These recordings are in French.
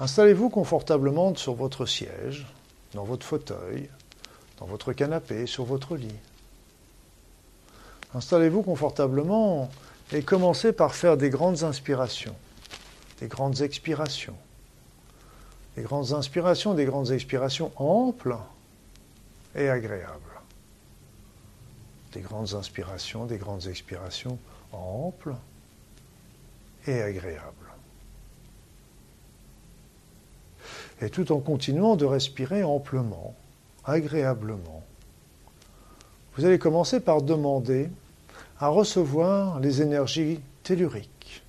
Installez-vous confortablement sur votre siège, dans votre fauteuil, dans votre canapé, sur votre lit. Installez-vous confortablement et commencez par faire des grandes inspirations, des grandes expirations. Des grandes inspirations, des grandes expirations amples et agréables. Des grandes inspirations, des grandes expirations amples et agréables. Et tout en continuant de respirer amplement, agréablement. Vous allez commencer par demander à recevoir les énergies telluriques,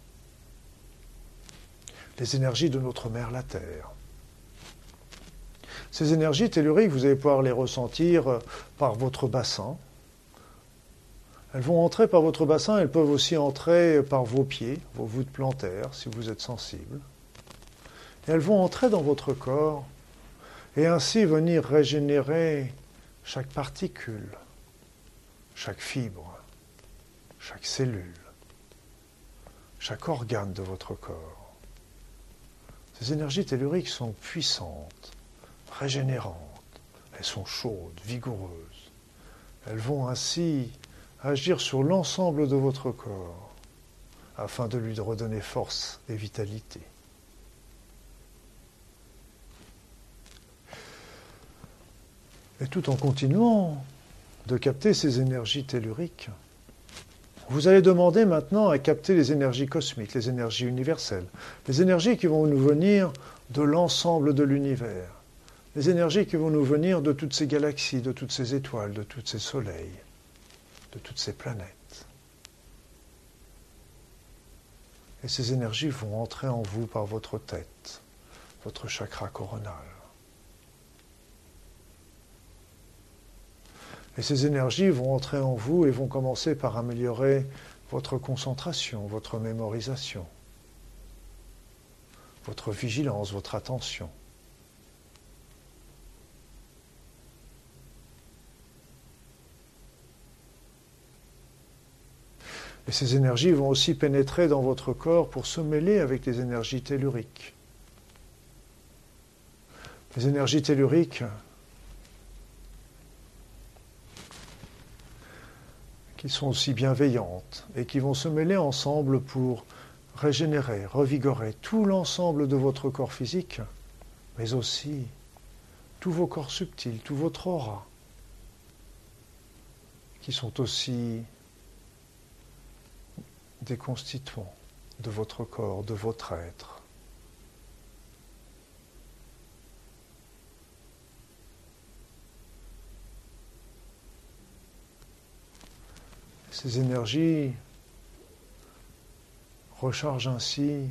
les énergies de notre mère la Terre. Ces énergies telluriques, vous allez pouvoir les ressentir par votre bassin. Elles vont entrer par votre bassin, elles peuvent aussi entrer par vos pieds, vos voûtes plantaires, si vous êtes sensible. Elles vont entrer dans votre corps et ainsi venir régénérer chaque particule, chaque fibre, chaque cellule, chaque organe de votre corps. Ces énergies telluriques sont puissantes, régénérantes, elles sont chaudes, vigoureuses. Elles vont ainsi agir sur l'ensemble de votre corps afin de lui redonner force et vitalité. Et tout en continuant de capter ces énergies telluriques, vous allez demander maintenant à capter les énergies cosmiques, les énergies universelles, les énergies qui vont nous venir de l'ensemble de l'univers, les énergies qui vont nous venir de toutes ces galaxies, de toutes ces étoiles, de tous ces soleils, de toutes ces planètes. Et ces énergies vont entrer en vous par votre tête, votre chakra coronal. Et ces énergies vont entrer en vous et vont commencer par améliorer votre concentration, votre mémorisation, votre vigilance, votre attention. Et ces énergies vont aussi pénétrer dans votre corps pour se mêler avec les énergies telluriques. Les énergies telluriques qui sont aussi bienveillantes et qui vont se mêler ensemble pour régénérer, revigorer tout l'ensemble de votre corps physique, mais aussi tous vos corps subtils, tout votre aura, qui sont aussi des constituants de votre corps, de votre être. Ces énergies rechargent ainsi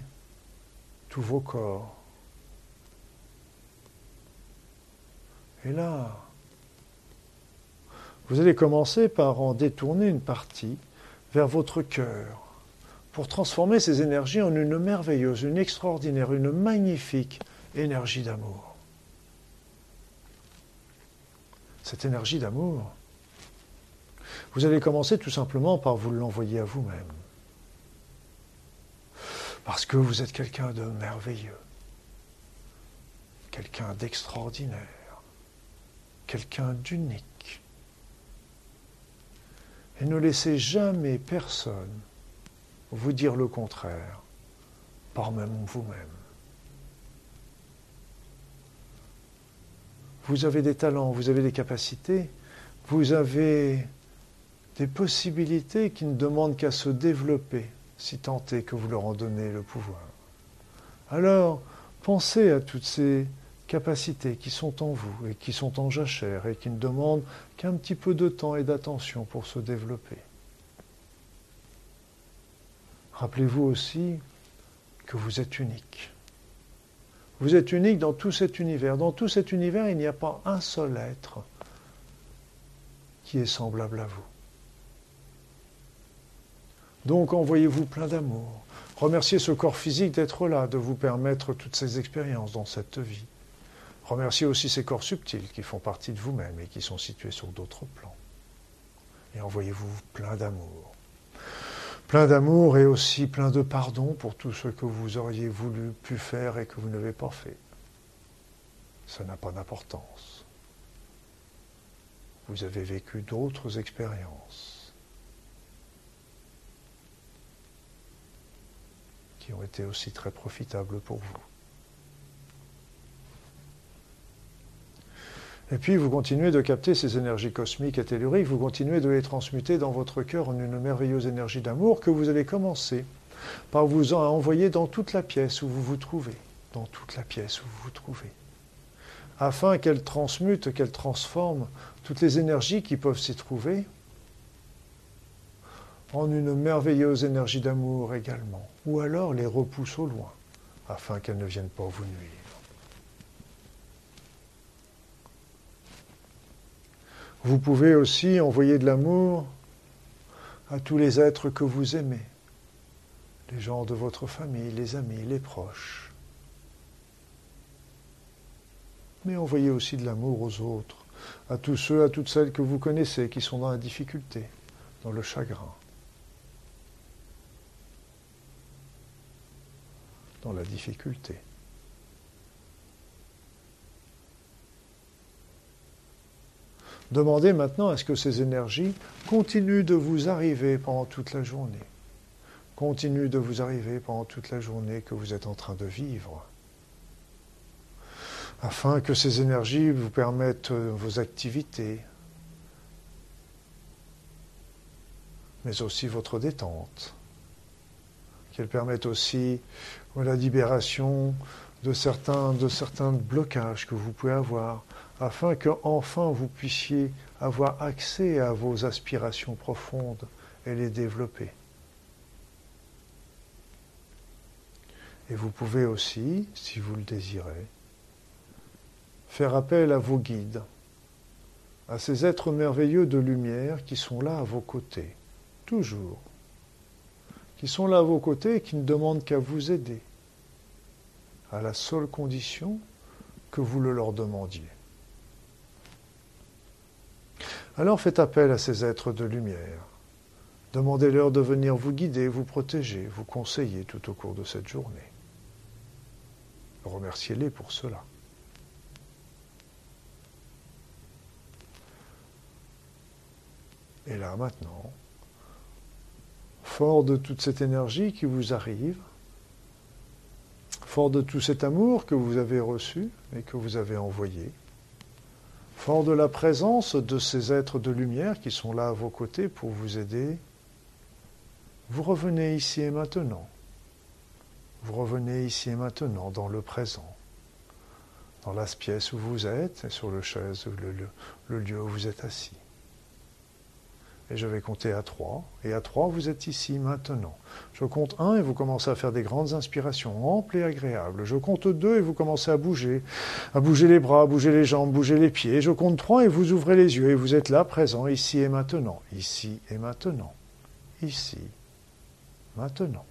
tous vos corps. Et là, vous allez commencer par en détourner une partie vers votre cœur pour transformer ces énergies en une merveilleuse, une extraordinaire, une magnifique énergie d'amour. Cette énergie d'amour, vous allez commencer tout simplement par vous l'envoyer à vous-même. Parce que vous êtes quelqu'un de merveilleux, quelqu'un d'extraordinaire, quelqu'un d'unique. Et ne laissez jamais personne vous dire le contraire, par même vous-même. Vous avez des talents, vous avez des capacités, vous avez des possibilités qui ne demandent qu'à se développer, si tant est que vous leur en donnez le pouvoir. Alors, pensez à toutes ces capacités qui sont en vous et qui sont en jachère et qui ne demandent qu'un petit peu de temps et d'attention pour se développer. Rappelez-vous aussi que vous êtes unique. Vous êtes unique dans tout cet univers. Dans tout cet univers, il n'y a pas un seul être qui est semblable à vous. Donc envoyez-vous plein d'amour. Remerciez ce corps physique d'être là, de vous permettre toutes ces expériences dans cette vie. Remerciez aussi ces corps subtils qui font partie de vous-même et qui sont situés sur d'autres plans. Et envoyez-vous plein d'amour. plein d'amour et aussi plein de pardon pour tout ce que vous auriez voulu pu faire et que vous n'avez pas fait. Ça n'a pas d'importance. Vous avez vécu d'autres expériences qui ont été aussi très profitables pour vous. Et puis vous continuez de capter ces énergies cosmiques et telluriques, vous continuez de les transmuter dans votre cœur en une merveilleuse énergie d'amour que vous allez commencer par vous envoyer dans toute la pièce où vous vous trouvez, dans toute la pièce où vous vous trouvez, afin qu'elle transmute, qu'elle transforme toutes les énergies qui peuvent s'y trouver en une merveilleuse énergie d'amour également, ou alors les repousse au loin, afin qu'elles ne viennent pas vous nuire. Vous pouvez aussi envoyer de l'amour à tous les êtres que vous aimez, les gens de votre famille, les amis, les proches. Mais envoyez aussi de l'amour aux autres, à tous ceux, à toutes celles que vous connaissez qui sont dans la difficulté, dans le chagrin, dans la difficulté. Demandez maintenant à ce que ces énergies continuent de vous arriver pendant toute la journée. Continuent de vous arriver pendant toute la journée que vous êtes en train de vivre. Afin que ces énergies vous permettent euh, vos activités, mais aussi votre détente. Qu'elles permettent aussi la libération de certains, blocages que vous pouvez avoir, afin que enfin vous puissiez avoir accès à vos aspirations profondes et les développer. Et vous pouvez aussi, si vous le désirez, faire appel à vos guides, à ces êtres merveilleux de lumière qui sont là à vos côtés, toujours, qui sont là à vos côtés et qui ne demandent qu'à vous aider, à la seule condition que vous le leur demandiez. Alors faites appel à ces êtres de lumière. Demandez-leur de venir vous guider, vous protéger, vous conseiller tout au cours de cette journée. Remerciez-les pour cela. Et là maintenant, fort de toute cette énergie qui vous arrive, fort de tout cet amour que vous avez reçu et que vous avez envoyé, Fort de la présence de ces êtres de lumière qui sont là à vos côtés pour vous aider, vous revenez ici et maintenant. Vous revenez ici et maintenant dans le présent, dans la pièce où vous êtes et sur le chaise, le, le lieu où vous êtes assis. Et je vais compter à 3. Et à 3, vous êtes ici maintenant. Je compte 1 et vous commencez à faire des grandes inspirations amples et agréables. Je compte 2 et vous commencez à bouger, à bouger les bras, à bouger les jambes, bouger les pieds. Je compte 3 et vous ouvrez les yeux et vous êtes là, présent, ici et maintenant. Ici et maintenant. Ici, maintenant.